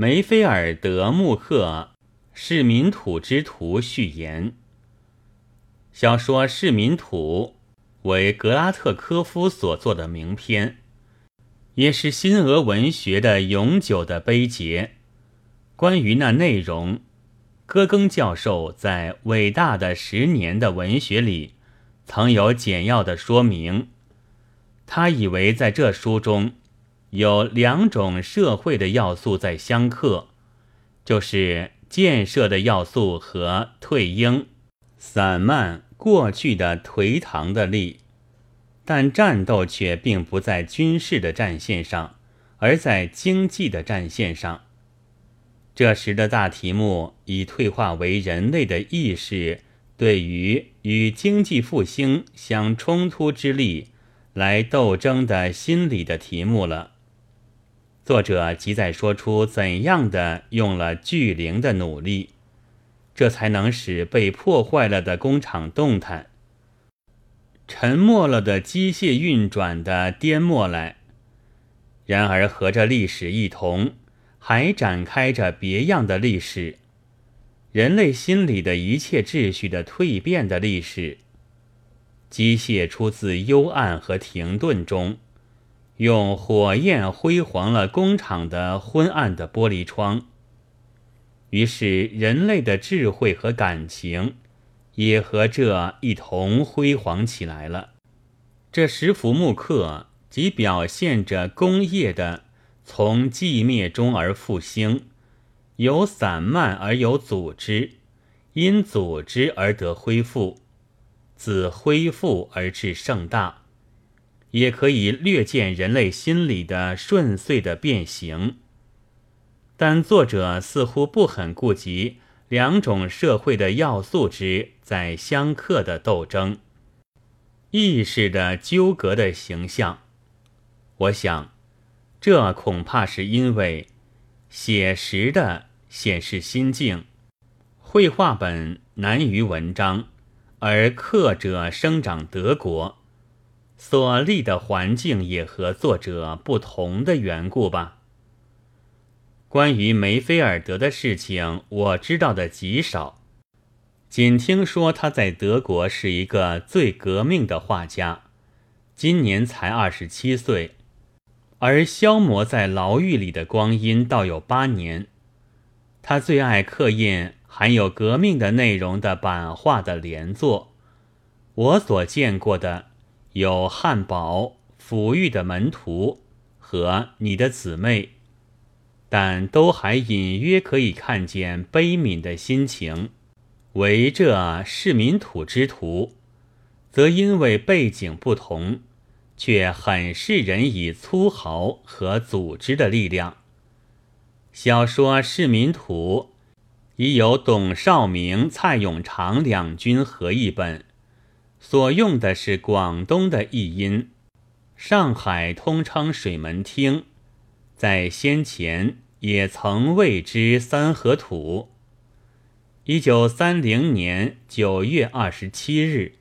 梅菲尔德穆克《市民土之徒》序言。小说《市民土》为格拉特科夫所作的名篇，也是新俄文学的永久的碑碣。关于那内容，戈庚教授在《伟大的十年的文学》里曾有简要的说明。他以为在这书中。有两种社会的要素在相克，就是建设的要素和退鹰、散漫、过去的颓唐的力，但战斗却并不在军事的战线上，而在经济的战线上。这时的大题目已退化为人类的意识对于与经济复兴相冲突之力来斗争的心理的题目了。作者即在说出怎样的用了巨灵的努力，这才能使被破坏了的工厂动弹，沉默了的机械运转的颠簸来。然而和这历史一同，还展开着别样的历史，人类心里的一切秩序的蜕变的历史。机械出自幽暗和停顿中。用火焰辉煌了工厂的昏暗的玻璃窗，于是人类的智慧和感情也和这一同辉煌起来了。这十幅木刻即表现着工业的从寂灭中而复兴，由散漫而有组织，因组织而得恢复，自恢复而至盛大。也可以略见人类心理的顺遂的变形，但作者似乎不很顾及两种社会的要素之在相克的斗争，意识的纠葛的形象。我想，这恐怕是因为写实的显示心境，绘画本难于文章，而刻者生长德国。所立的环境也和作者不同的缘故吧。关于梅菲尔德的事情，我知道的极少，仅听说他在德国是一个最革命的画家，今年才二十七岁，而消磨在牢狱里的光阴倒有八年。他最爱刻印含有革命的内容的版画的连作，我所见过的。有汉堡、抚育的门徒和你的姊妹，但都还隐约可以看见悲悯的心情。为这市民土之徒，则因为背景不同，却很是人以粗豪和组织的力量。小说《市民土》已有董少明、蔡永长两军合译本。所用的是广东的译音，上海通称水门厅，在先前也曾谓之三合土。一九三零年九月二十七日。